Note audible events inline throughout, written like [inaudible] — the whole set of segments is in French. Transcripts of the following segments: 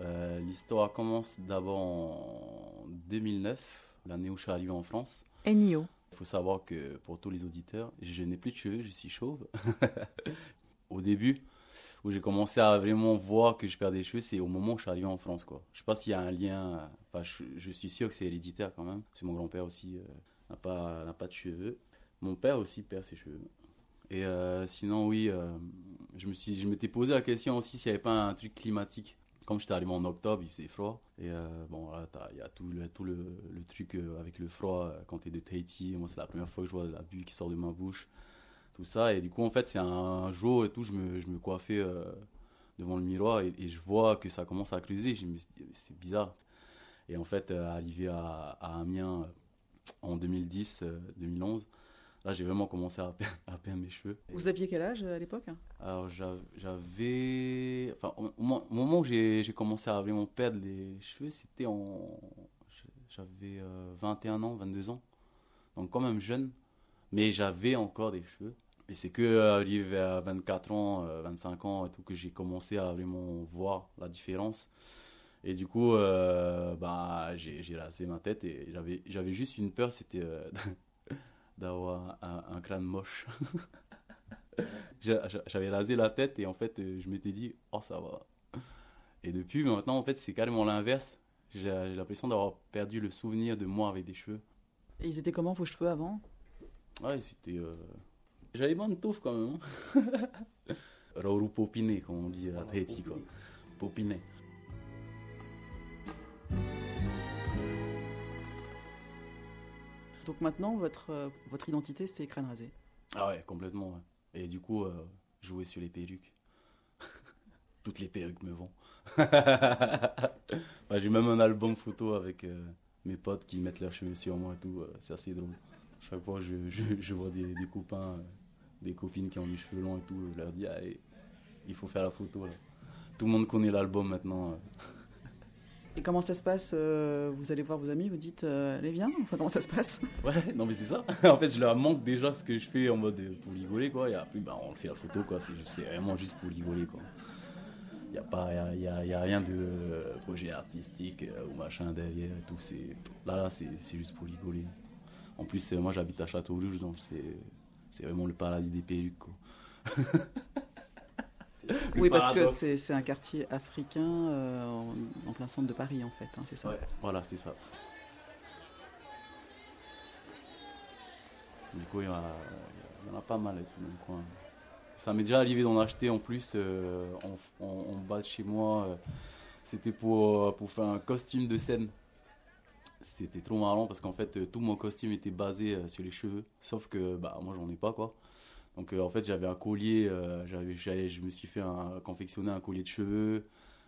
euh, l'histoire commence d'abord en 2009, l'année où je suis arrivé en France. Ennio. Il faut savoir que pour tous les auditeurs, je n'ai plus de cheveux, je suis chauve. [laughs] au début, où j'ai commencé à vraiment voir que je perds des cheveux, c'est au moment où je suis arrivé en France. Quoi. Je sais pas s'il y a un lien, enfin, je, je suis sûr que c'est héréditaire quand même. C'est mon grand-père aussi, euh, n'a pas, n'a pas de cheveux. Mon père aussi perd ses cheveux. Et euh, sinon, oui, euh, je me suis, je m'étais posé la question aussi s'il n'y avait pas un truc climatique. Comme j'étais arrivé en octobre, il faisait froid. Et euh, bon, il y a tout le, tout le, truc euh, avec le froid euh, quand t'es de Tahiti. Moi, c'est la première fois que je vois de la bulle qui sort de ma bouche. Tout ça. Et du coup, en fait, c'est un jour et tout, je me, je me coiffais devant le miroir et, je vois que ça commence à creuser. C'est bizarre. Et en fait, arrivé à, à Amiens en 2010, euh, 2011, là, j'ai vraiment commencé à perdre, à perdre mes cheveux. Vous aviez quel âge à l'époque Alors j'av- j'avais... Enfin, au, au mo- au moment où j'ai commencé à vraiment perdre les cheveux, c'était en... J'avais euh, 21 ans, 22 ans. Donc quand même jeune. Mais j'avais encore des cheveux. Et c'est que euh, arrivé vers 24 ans, euh, 25 ans et tout, que j'ai commencé à vraiment voir la différence. Et du coup, euh, bah, j'ai rasé ma tête et j'avais j'avais juste une peur, c'était euh, d'avoir un, un crâne moche. [laughs] J'a- j'a- J'avais rasé la tête et en fait, euh, je m'étais dit, oh ça va. Et depuis, maintenant, en fait, c'est carrément l'inverse. J'ai l'impression d'avoir perdu le souvenir de moi avec des cheveux. Et ils étaient comment vos cheveux avant? Ouais, c'était. euh, J'avais bonne touffe quand même. hein. [laughs] Popiné, comme on dit à Tahiti, quoi. Popiné. Donc maintenant, votre, euh, votre identité, c'est crâne rasé. Ah ouais, complètement. Et du coup, euh, jouer sur les perruques. [laughs] Toutes les perruques me vont. [laughs] J'ai même un album photo avec euh, mes potes qui mettent leurs cheveux sur moi et tout. c'est assez drôle. Chaque fois, je, je, vois des, copains, des copines qui ont les cheveux longs et tout. Je leur dis, allez, il faut faire la photo là. Tout le monde connaît l'album maintenant. Et comment ça se passe euh, Vous allez voir vos amis, vous dites euh, allez viens Enfin, Comment ça se passe? [laughs] Ouais, non mais c'est ça. [laughs] en fait, je leur montre déjà ce que je fais en mode euh, pour rigoler quoi. Et après, bah, on fait la photo quoi. C'est vraiment juste pour rigoler quoi. Il y a y a, y a- rien de projet artistique ou machin derrière. et Tout là là c'est juste pour rigoler. En plus, moi j'habite à Château-Rouge donc c'est c'est vraiment le paradis des perruques quoi. [laughs] Oui, parce que paradoxe. c'est c'est un quartier africain euh, en, en plein centre de Paris, en fait, hein, c'est ça Ouais, voilà, c'est ça. Du coup, il y, en a- pas mal et tout dans le coin. Ça m'est déjà arrivé d'en acheter en plus euh, en, en- en bas de chez moi. euh, C'était pour, pour faire un costume de scène. C'était trop marrant parce qu'en fait, tout mon costume était basé sur les cheveux. Sauf que bah, moi, j'en ai pas quoi. Donc euh, en fait, j'avais un collier, euh, j'avais, je me suis fait un, confectionner un collier de cheveux.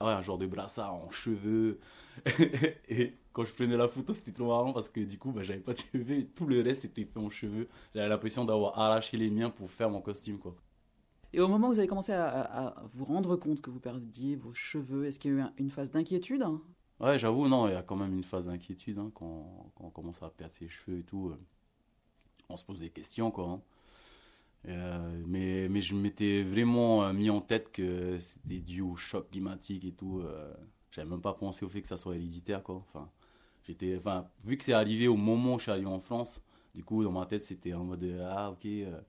Ah ouais, un genre de brassard en cheveux. [laughs] et quand je prenais la photo, c'était trop marrant parce que du coup, bah, j'avais pas de cheveux et tout le reste était fait en cheveux. J'avais l'impression d'avoir arraché les miens pour faire mon costume, quoi. Et au moment où vous avez commencé à, à- à vous rendre compte que vous perdiez vos cheveux, est-ce qu'il y a eu un- une phase d'inquiétude hein? Ouais, j'avoue, non, il y a quand même une phase d'inquiétude hein, quand, quand on commence à perdre ses cheveux et tout. euh, on se pose des questions, quoi. hein. Euh, mais, mais je m'étais vraiment euh, mis en tête que c'était dû au choc climatique et tout. euh, J'avais même pas pensé au fait que ça soit héréditaire, quoi. Enfin, j'étais, enfin, vu que c'est arrivé au moment où je suis arrivé en France, du coup, dans ma tête, c'était en mode euh, ah ok, euh,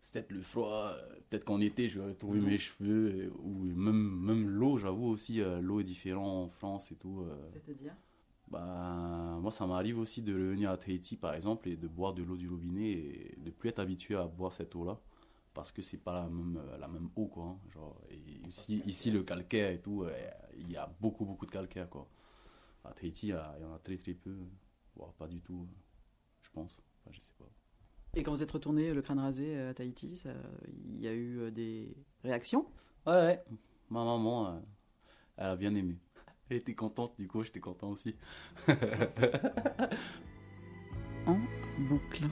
c'est peut-être le froid, peut-être qu'en été, je vais retrouver mes cheveux ou même même l'eau. J'avoue aussi, euh, l'eau est différente en France et tout. euh, C'est-à-dire? Bah, moi, ça m'arrive aussi de revenir à Tahiti, par exemple, et de boire de l'eau du robinet et de plus être habitué à boire cette eau-là. Parce que c'est pas la même, euh, la même eau, quoi. hein. Genre, et ici, ici, le calcaire et tout, euh, il y a beaucoup, beaucoup de calcaire, quoi. À Tahiti, il y, en a très, très peu. Voire pas du tout, euh, je pense. Enfin, je sais pas. Et quand vous êtes retourné le crâne rasé à Tahiti, il y a eu euh, des réactions? Ouais, ouais. Ma maman, euh, Elle a bien aimé. Elle était contente, du coup, j'étais content aussi. [laughs] En boucle.